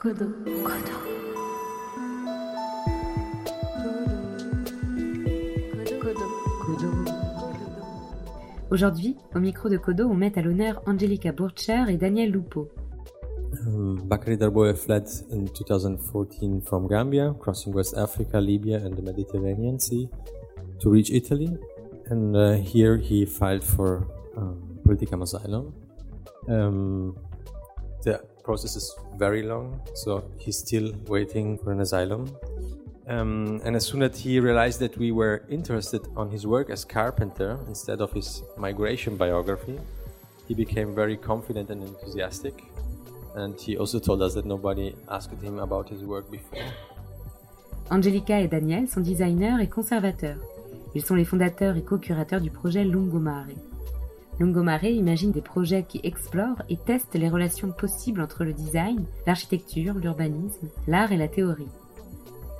Kodo. Kodo. Aujourd'hui, au micro de Kodo, on met à l'honneur Angelica Burcher et Daniel Lupo. Um, Bakary Darboe fled in 2014 from Gambia, crossing West Africa, Libya, and the Mediterranean Sea to reach Italy. And uh, here he filed for um, political asylum. Um, the process is very long, so he's still waiting for an asylum. Um, and as soon as he realized that we were interested on his work as carpenter instead of his migration biography, he became very confident and enthusiastic. And he also told us that nobody asked him about his work before. Angelica et Daniel sont designers et conservateurs. Ils sont les fondateurs et co-curateurs du projet Lungomare. Lungomare imagine des projets qui explorent et testent les relations possibles entre le design, l'architecture, l'urbanisme, l'art et la théorie.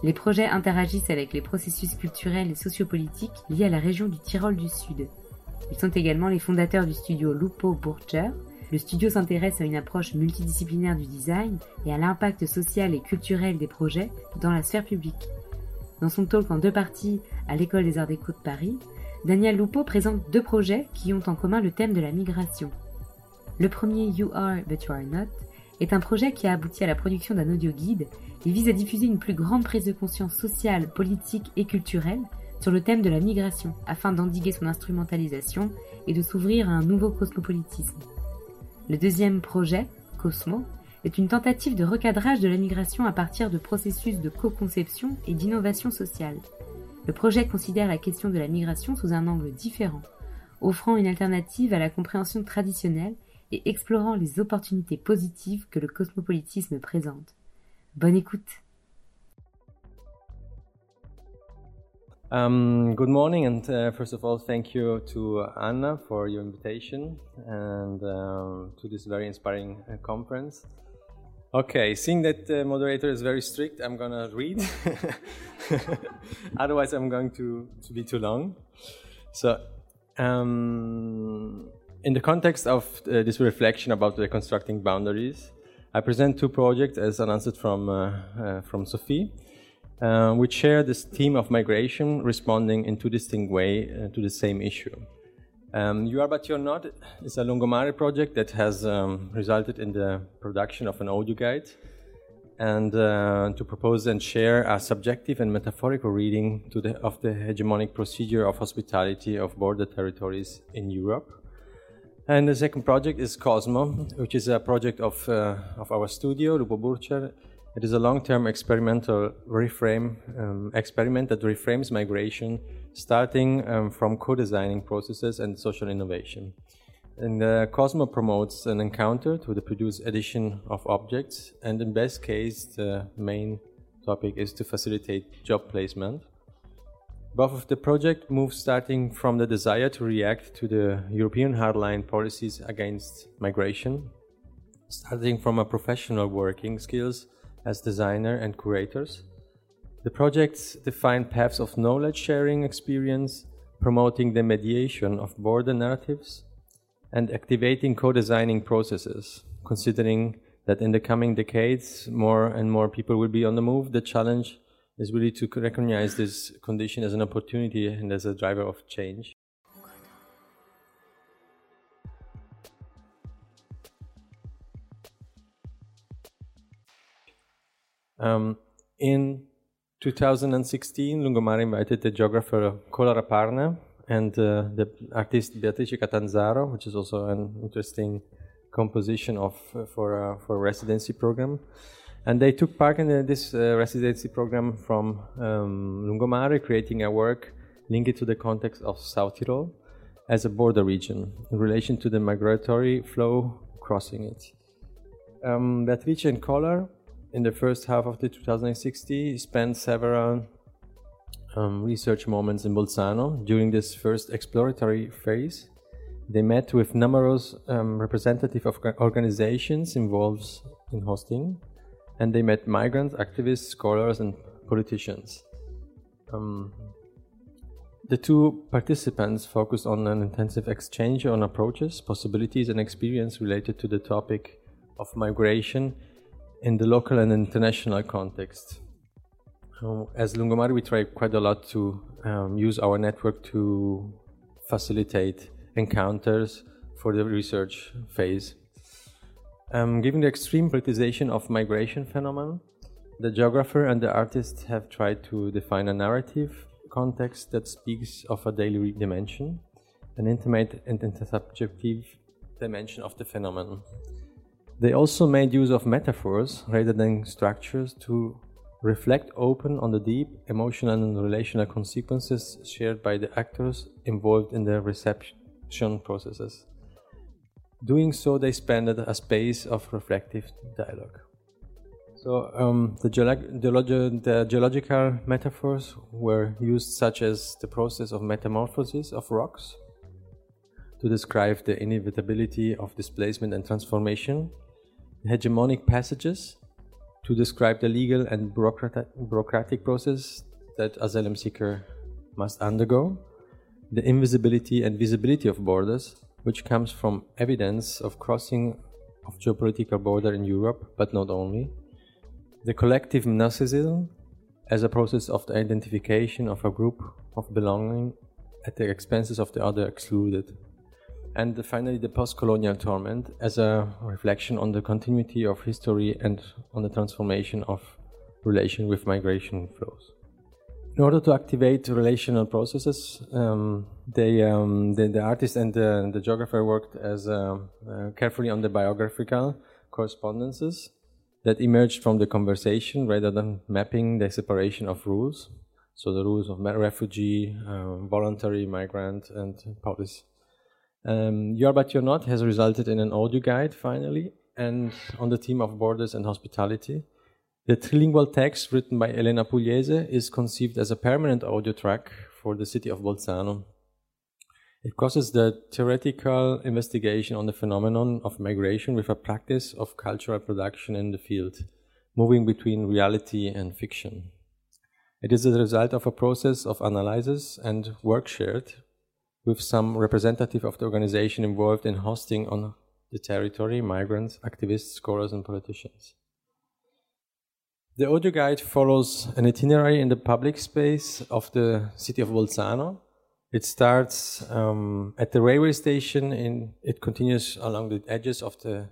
Les projets interagissent avec les processus culturels et sociopolitiques liés à la région du Tyrol du Sud. Ils sont également les fondateurs du studio Lupo Burcher. Le studio s'intéresse à une approche multidisciplinaire du design et à l'impact social et culturel des projets dans la sphère publique. Dans son talk en deux parties à l'École des Arts Déco de Paris, Daniel Lupo présente deux projets qui ont en commun le thème de la migration. Le premier You Are But You Are Not est un projet qui a abouti à la production d'un audio guide et vise à diffuser une plus grande prise de conscience sociale, politique et culturelle sur le thème de la migration afin d'endiguer son instrumentalisation et de s'ouvrir à un nouveau cosmopolitisme. Le deuxième projet, Cosmo, est une tentative de recadrage de la migration à partir de processus de co-conception et d'innovation sociale. Le projet considère la question de la migration sous un angle différent, offrant une alternative à la compréhension traditionnelle et explorant les opportunités positives que le cosmopolitisme présente. Bonne écoute. Um, good morning, and uh, first of all, thank you to Anna for your invitation and um, to this very inspiring uh, conference. Okay, seeing that the moderator is very strict, I'm gonna read. Otherwise, I'm going to, to be too long. So, um, in the context of uh, this reflection about reconstructing boundaries, I present two projects as announced from, uh, uh, from Sophie, uh, which share this theme of migration responding in two distinct ways uh, to the same issue. Um, you Are But You're Not is a Lungomare project that has um, resulted in the production of an audio guide and uh, to propose and share a subjective and metaphorical reading the, of the hegemonic procedure of hospitality of border territories in Europe. And the second project is Cosmo, which is a project of, uh, of our studio, Lupo Burcher. It is a long-term experimental reframe um, experiment that reframes migration starting um, from co-designing processes and social innovation. And uh, Cosmo promotes an encounter to the produced edition of objects, and in best case, the main topic is to facilitate job placement. Both of the project move starting from the desire to react to the European hardline policies against migration, starting from a professional working skills as designer and curators, the projects define paths of knowledge sharing experience, promoting the mediation of border narratives, and activating co designing processes. Considering that in the coming decades, more and more people will be on the move, the challenge is really to recognize this condition as an opportunity and as a driver of change. Um, in 2016, Lungomare invited the geographer Kolar Aparna and uh, the artist Beatrice Catanzaro, which is also an interesting composition of uh, for uh, for a residency program. And they took part in uh, this uh, residency program from um, Lungomare, creating a work linked to the context of South Tyrol as a border region in relation to the migratory flow crossing it. Um, Beatrice and Kolar in the first half of the 2060 spent several um, research moments in Bolzano during this first exploratory phase. They met with numerous um, representative of organizations involved in hosting, and they met migrants, activists, scholars, and politicians. Um, the two participants focused on an intensive exchange on approaches, possibilities, and experience related to the topic of migration in the local and international context. as Lungomare, we try quite a lot to um, use our network to facilitate encounters for the research phase. Um, given the extreme politicization of migration phenomenon, the geographer and the artist have tried to define a narrative context that speaks of a daily dimension, an intimate and intersubjective dimension of the phenomenon. They also made use of metaphors rather than structures to reflect open on the deep emotional and relational consequences shared by the actors involved in the reception processes. Doing so, they expanded a space of reflective dialogue. So um, the, geolog- the, geological metaphors were used, such as the process of metamorphosis of rocks, to describe the inevitability of displacement and transformation, hegemonic passages to describe the legal and bureaucratic process that asylum seeker must undergo, the invisibility and visibility of borders, which comes from evidence of crossing of geopolitical border in Europe, but not only, the collective narcissism as a process of the identification of a group of belonging at the expenses of the other excluded and finally the post-colonial torment as a reflection on the continuity of history and on the transformation of relation with migration flows. In order to activate relational processes, um, they, um, the, the, artist and the, the geographer worked as uh, uh, carefully on the biographical correspondences that emerged from the conversation rather than mapping the separation of rules. So the rules of refugee, uh, voluntary migrant, and policy. Um, You're But You're Not has resulted in an audio guide finally, and on the theme of borders and hospitality. The trilingual text written by Elena Pugliese is conceived as a permanent audio track for the city of Bolzano. It crosses the theoretical investigation on the phenomenon of migration with a practice of cultural production in the field, moving between reality and fiction. It is the result of a process of analysis and work shared with some representative of the organization involved in hosting on the territory migrants, activists, scholars, and politicians. The audio guide follows an itinerary in the public space of the city of Bolzano. It starts um, at the railway station and it continues along the edges of the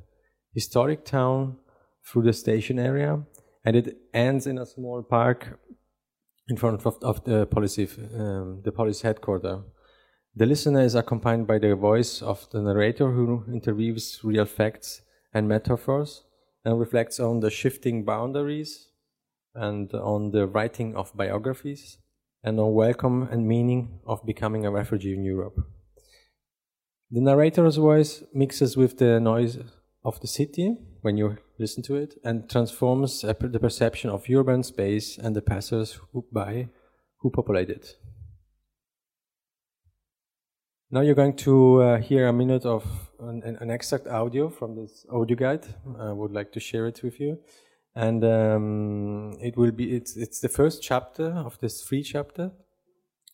historic town through the station area and it ends in a small park in front of, of the police, um, the police headquarters the listener is accompanied by the voice of the narrator who interweaves real facts and metaphors and reflects on the shifting boundaries and on the writing of biographies and on welcome and meaning of becoming a refugee in Europe. The narrator's voice mixes with the noise of the city when you listen to it and transforms the perception of urban space and the passers by who populate it. Now you're going to uh, hear a minute of an, an, extract audio from this audio guide. I would like to share it with you, and um, it will be it's it's the first chapter of this free chapter,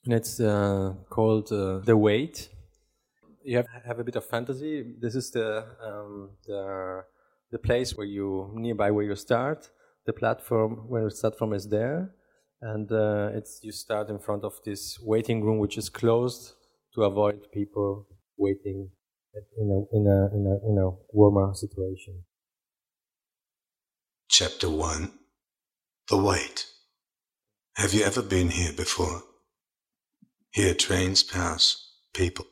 and it's uh, called uh, the weight. You have have a bit of fantasy. This is the um, the the place where you nearby where you start. The platform where you start from is there, and uh, it's you start in front of this waiting room which is closed to avoid people waiting in a, in a, in a, in a warmer situation. Chapter 1 The Wait. Have you ever been here before? Here trains pass, people,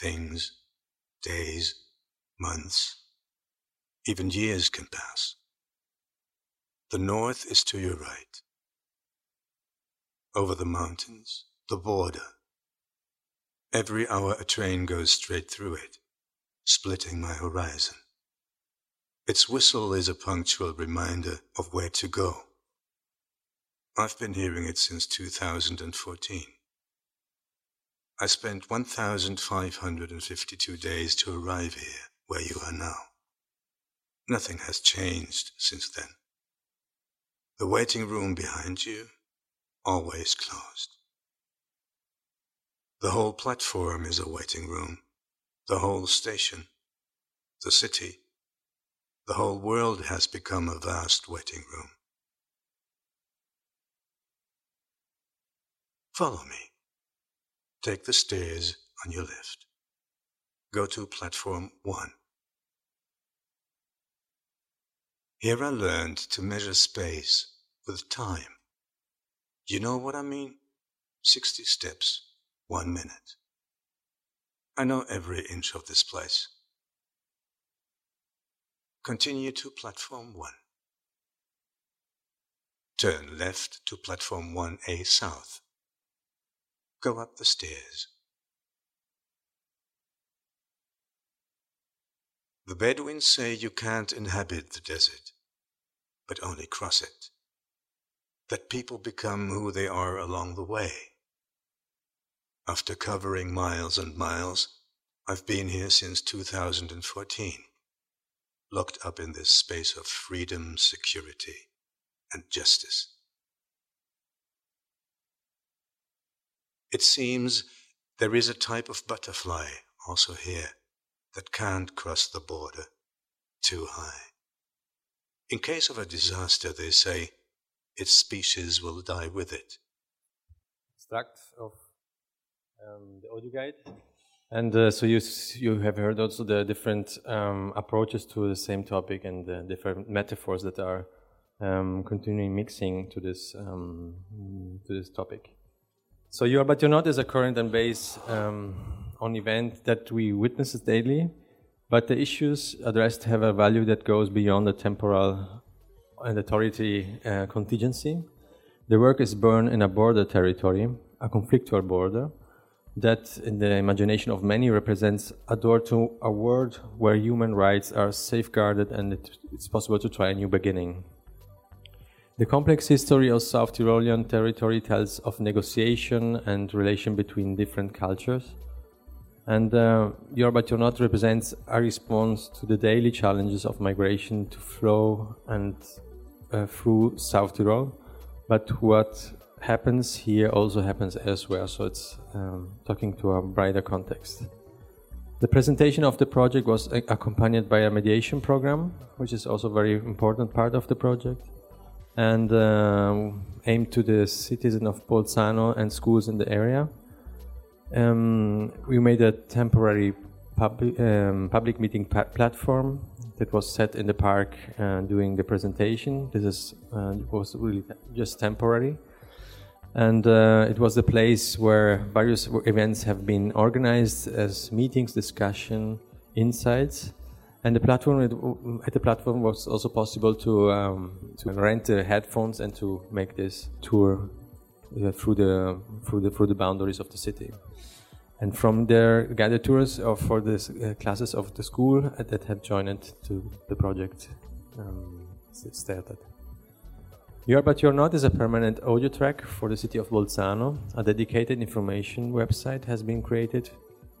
things, days, months, even years can pass. The north is to your right. Over the mountains, the border, Every hour a train goes straight through it, splitting my horizon. Its whistle is a punctual reminder of where to go. I've been hearing it since 2014. I spent 1,552 days to arrive here, where you are now. Nothing has changed since then. The waiting room behind you, always closed. The whole platform is a waiting room, the whole station, the city, The whole world has become a vast waiting room. Follow me. Take the stairs on your left. Go to platform one. Here I learned to measure space with time. You know what I mean? 60 steps, one minute. I know every inch of this place. Continue to platform 1. Turn left to platform 1A south. Go up the stairs. The Bedouins say you can't inhabit the desert, but only cross it. That people become who they are along the way. After covering miles and miles, I've been here since 2014, locked up in this space of freedom, security, and justice. It seems there is a type of butterfly also here that can't cross the border too high. In case of a disaster, they say, its species will die with it. Extract of um, the audio guide. And uh, so you you have heard also the different um, approaches to the same topic and the different metaphors that are um, continuing mixing to this um, to this topic. So you are, but you're not as a current and base um, on event that we witness daily, but the issues addressed have a value that goes beyond the temporal and authority uh, contingency. The work is born in a border territory, a conflictual border, that in the imagination of many represents a door to a world where human rights are safeguarded and it's possible to try a new beginning. The complex history of South Tyrolean territory tells of negotiation and relation between different cultures. And uh, You're But You're Not represents a response to the daily challenges of migration to flow and uh, through South Tyrol. But what happens here also happens elsewhere, so it's um, talking to a brighter context. The presentation of the project was accompanied by a mediation program, which is also a very important part of the project, and uh, aimed to the citizen of Bolzano and schools in the area. Um, we made a temporary pub um, public meeting platform that was set in the park uh, during the presentation. This is, uh, was really just temporary and uh, it was the place where various events have been organized as meetings, discussion, insights, and the platform at the platform was also possible to um, to rent the headphones and to make this tour uh, through the through the through the boundaries of the city. And from there, guided tours of, for the uh, classes of the school that have joined to the project um, started. You're But You're Not is a permanent audio track for the city of Bolzano. A dedicated information website has been created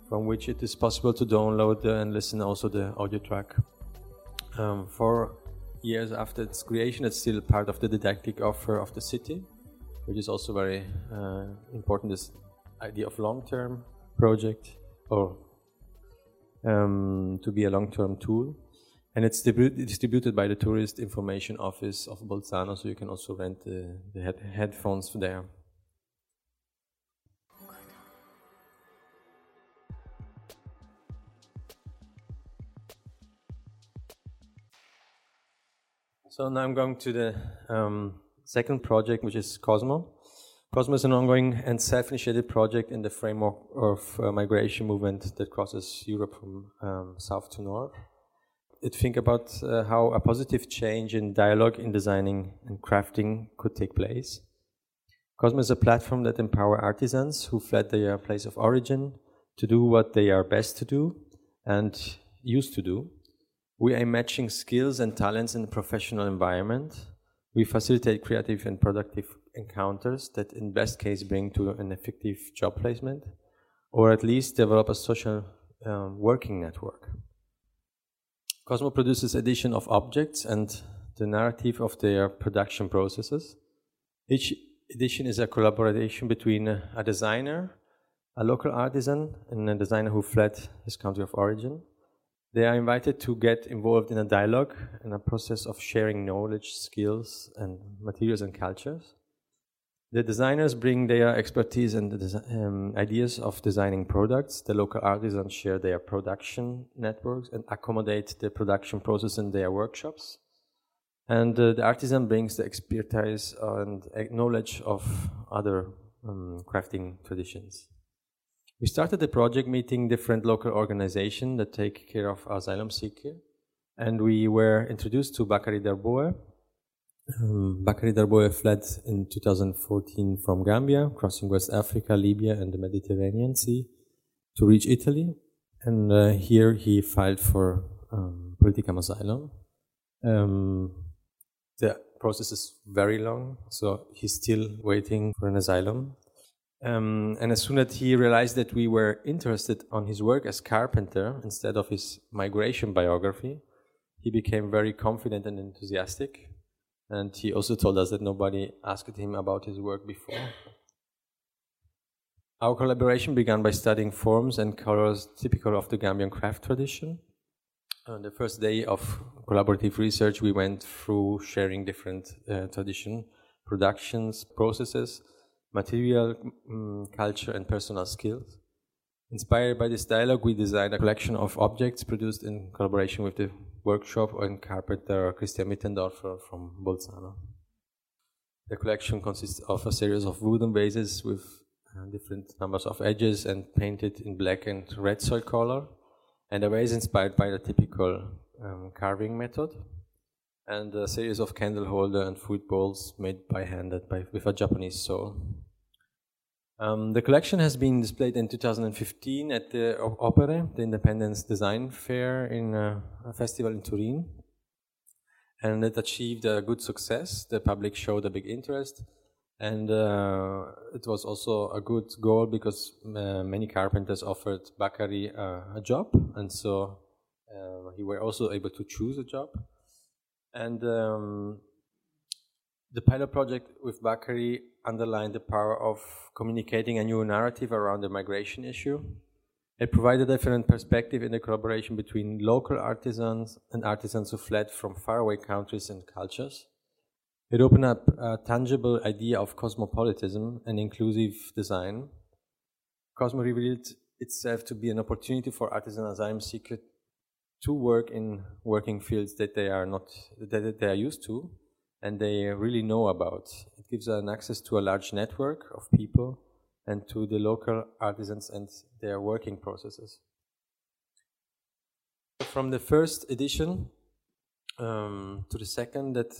from which it is possible to download and listen also the audio track. Um, four years after its creation, it's still part of the didactic offer of the city, which is also very uh, important. This idea of long-term project or um, to be a long-term tool and it's distributed by the Tourist Information Office of Bolzano, so you can also rent the, the head headphones there. So now I'm going to the um, second project, which is Cosmo. Cosmo is an ongoing and self-initiated project in the framework of a migration movement that crosses Europe from um, south to north think about uh, how a positive change in dialogue in designing and crafting could take place. Cosmo is a platform that empower artisans who fled their place of origin to do what they are best to do and used to do. We are matching skills and talents in a professional environment. We facilitate creative and productive encounters that in best case bring to an effective job placement or at least develop a social um, working network. Cosmo produces edition of objects and the narrative of their production processes. Each edition is a collaboration between a designer, a local artisan, and a designer who fled his country of origin. They are invited to get involved in a dialogue and a process of sharing knowledge, skills, and materials and cultures. The designers bring their expertise and um, ideas of designing products. The local artisans share their production networks and accommodate the production process in their workshops. And uh, the artisan brings the expertise and knowledge of other um, crafting traditions. We started the project meeting different local organizations that take care of asylum seekers, and we were introduced to Bakary Darboe, um, Bakary Darboe fled in 2014 from Gambia, crossing West Africa, Libya, and the Mediterranean Sea to reach Italy. And uh, here he filed for um, political asylum. Um, the process is very long, so he's still waiting for an asylum. Um, and as soon as he realized that we were interested on his work as carpenter instead of his migration biography, he became very confident and enthusiastic and he also told us that nobody asked him about his work before. Our collaboration began by studying forms and colors typical of the Gambian craft tradition. On the first day of collaborative research, we went through sharing different uh, tradition, productions, processes, material, um, culture, and personal skills. Inspired by this dialogue, we designed a collection of objects produced in collaboration with the workshop and carpenter Christian Mittendorfer from Bolzano. The collection consists of a series of wooden vases with uh, different numbers of edges and painted in black and red soil color, and a vase inspired by the typical um, carving method, and a series of candle holder and food bowls made by hand by, with a Japanese sole. Um, the collection has been displayed in 2015 at the Operae, the Independence Design Fair in uh, a festival in Turin. And it achieved a good success. The public showed a big interest. And uh, it was also a good goal because uh, many carpenters offered Bakary uh, a job. And so uh, he were also able to choose a job. And um, the pilot project with Bakary underlined the power of communicating a new narrative around the migration issue. It provided a different perspective in the collaboration between local artisans and artisans who fled from faraway countries and cultures. It opened up a tangible idea of cosmopolitanism and inclusive design. Cosmo revealed itself to be an opportunity for artisan asylum seekers to work in working fields that they are not that they are used to and they really know about. It gives an access to a large network of people and to the local artisans and their working processes. From the first edition um, to the second that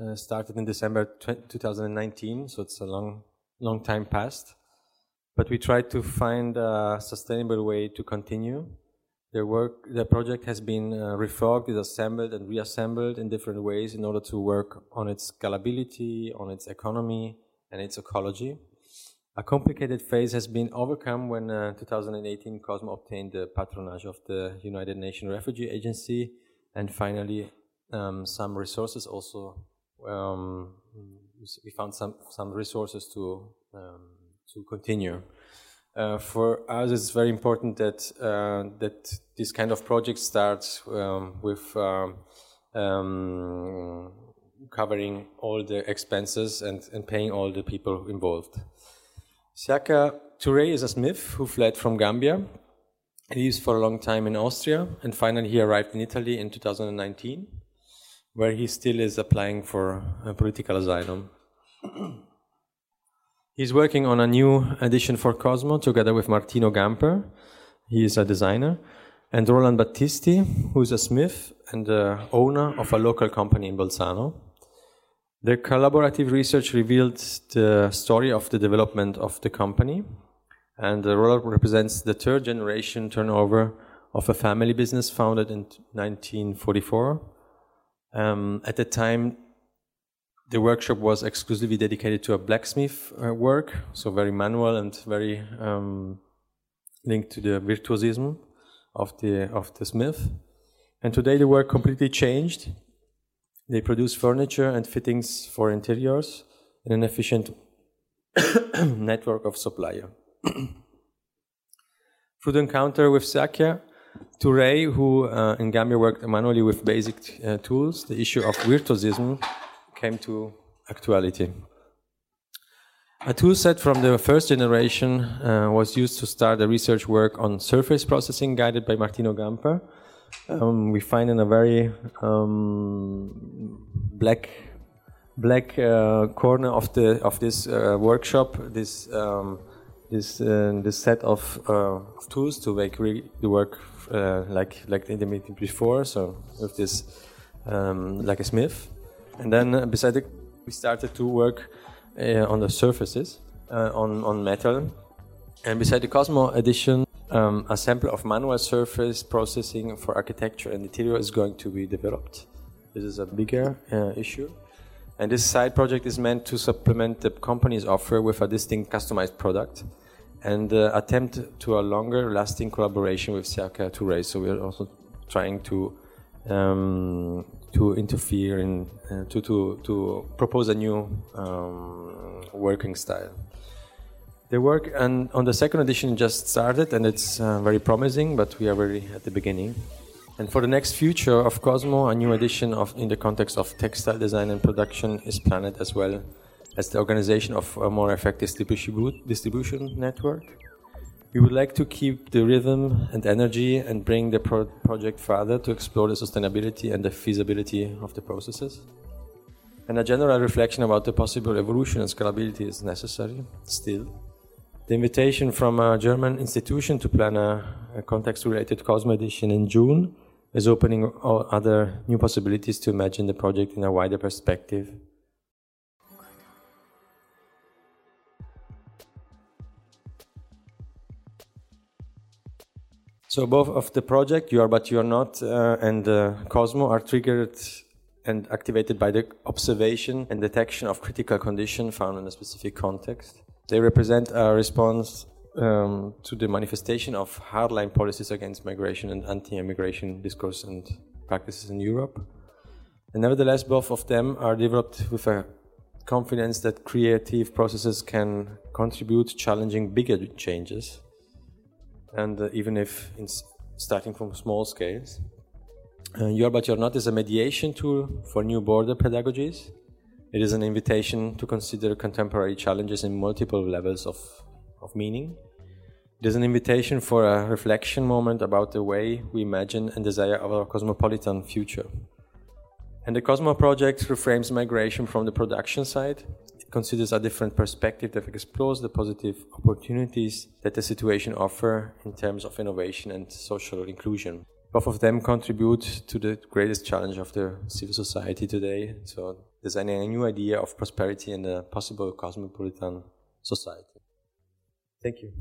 uh, started in December 2019, so it's a long, long time past. But we tried to find a sustainable way to continue their work, the project has been uh, refogged, assembled and reassembled in different ways in order to work on its scalability, on its economy, and its ecology. A complicated phase has been overcome when uh, 2018 Cosmo obtained the patronage of the United Nations Refugee Agency, and finally um, some resources also. Um, we found some some resources to um, to continue. Uh, for us, it's very important that uh, that this kind of project starts um, with um, um, covering all the expenses and, and paying all the people involved. Siaka Touré is a smith who fled from Gambia. He lived for a long time in Austria, and finally he arrived in Italy in 2019, where he still is applying for political asylum. He's working on a new edition for Cosmo together with Martino Gamper. He is a designer. And Roland Battisti, who is a smith and the owner of a local company in Bolzano. Their collaborative research revealed the story of the development of the company. And Roland represents the third generation turnover of a family business founded in 1944. Um, at the time, the workshop was exclusively dedicated to a blacksmith uh, work, so very manual and very um, linked to the virtuosism of the of the smith. And today the work completely changed. They produce furniture and fittings for interiors in an efficient network of supplier. Through the encounter with Sakya, To Ray, who uh, in Gambia worked manually with basic uh, tools, the issue of virtuosism came to actuality. A toolset from the first generation uh, was used to start the research work on surface processing guided by Martino Gamper. Um, we find in a very um, black black uh, corner of the of this uh, workshop this um, this uh, this set of, uh, of tools to make the work uh, like like in the meeting before. So with this um, like a smith, and then beside it, we started to work uh, on the surfaces uh, on on metal. And beside the Cosmo edition, um, a sample of manual surface processing for architecture and interior is going to be developed. This is a bigger uh, issue. And this side project is meant to supplement the company's offer with a distinct customized product and uh, attempt to a longer lasting collaboration with Siaka Touré. So we're also trying to um, to interfere in uh, to, to to propose a new um, working style. The work and on the second edition just started and it's uh, very promising, but we are very at the beginning. And for the next future of Cosmo, a new edition of in the context of textile design and production is planned as well as the organization of a more effective distribution network. We would like to keep the rhythm and energy and bring the pro project further to explore the sustainability and the feasibility of the processes. And a general reflection about the possible evolution and scalability is necessary still. The invitation from a German institution to plan a, a context related Cosmo edition in June is opening other new possibilities to imagine the project in a wider perspective So both of the project, you are but you are not, uh, and uh, Cosmo are triggered and activated by the observation and detection of critical condition found in a specific context. They represent a response um, to the manifestation of hardline policies against migration and anti-immigration discourse and practices in Europe. And nevertheless, both of them are developed with a confidence that creative processes can contribute challenging bigger changes and uh, even if starting from small scales. Uh, You're But You're Not is a mediation tool for new border pedagogies. It is an invitation to consider contemporary challenges in multiple levels of, of meaning. It is an invitation for a reflection moment about the way we imagine and desire our cosmopolitan future. And the Cosmo project reframes migration from the production side considers a different perspective that explores the positive opportunities that the situation offer in terms of innovation and social inclusion. Both of them contribute to the greatest challenge of the civil society today, so designing a new idea of prosperity and a possible cosmopolitan society. Thank you.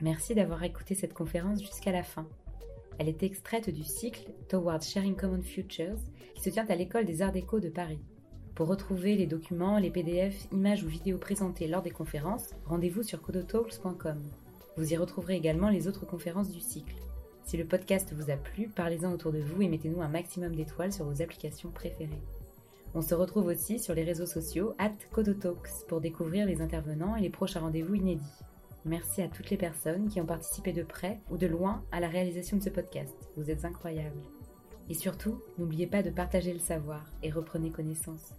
Merci d'avoir écouté cette conférence jusqu'à la fin. Elle est extraite du cycle Towards Sharing Common Futures qui se tient à l'école des Arts Déco de Paris. Pour retrouver les documents, les PDF, images ou vidéos présentées lors des conférences, rendez-vous sur codotalks.com. Vous y retrouverez également les autres conférences du cycle. Si le podcast vous a plu, parlez-en autour de vous et mettez-nous un maximum d'étoiles sur vos applications préférées. On se retrouve aussi sur les réseaux sociaux at Codotalks pour découvrir les intervenants et les prochains rendez-vous inédits. Merci à toutes les personnes qui ont participé de près ou de loin à la réalisation de ce podcast. Vous êtes incroyables. Et surtout, n'oubliez pas de partager le savoir et reprenez connaissance.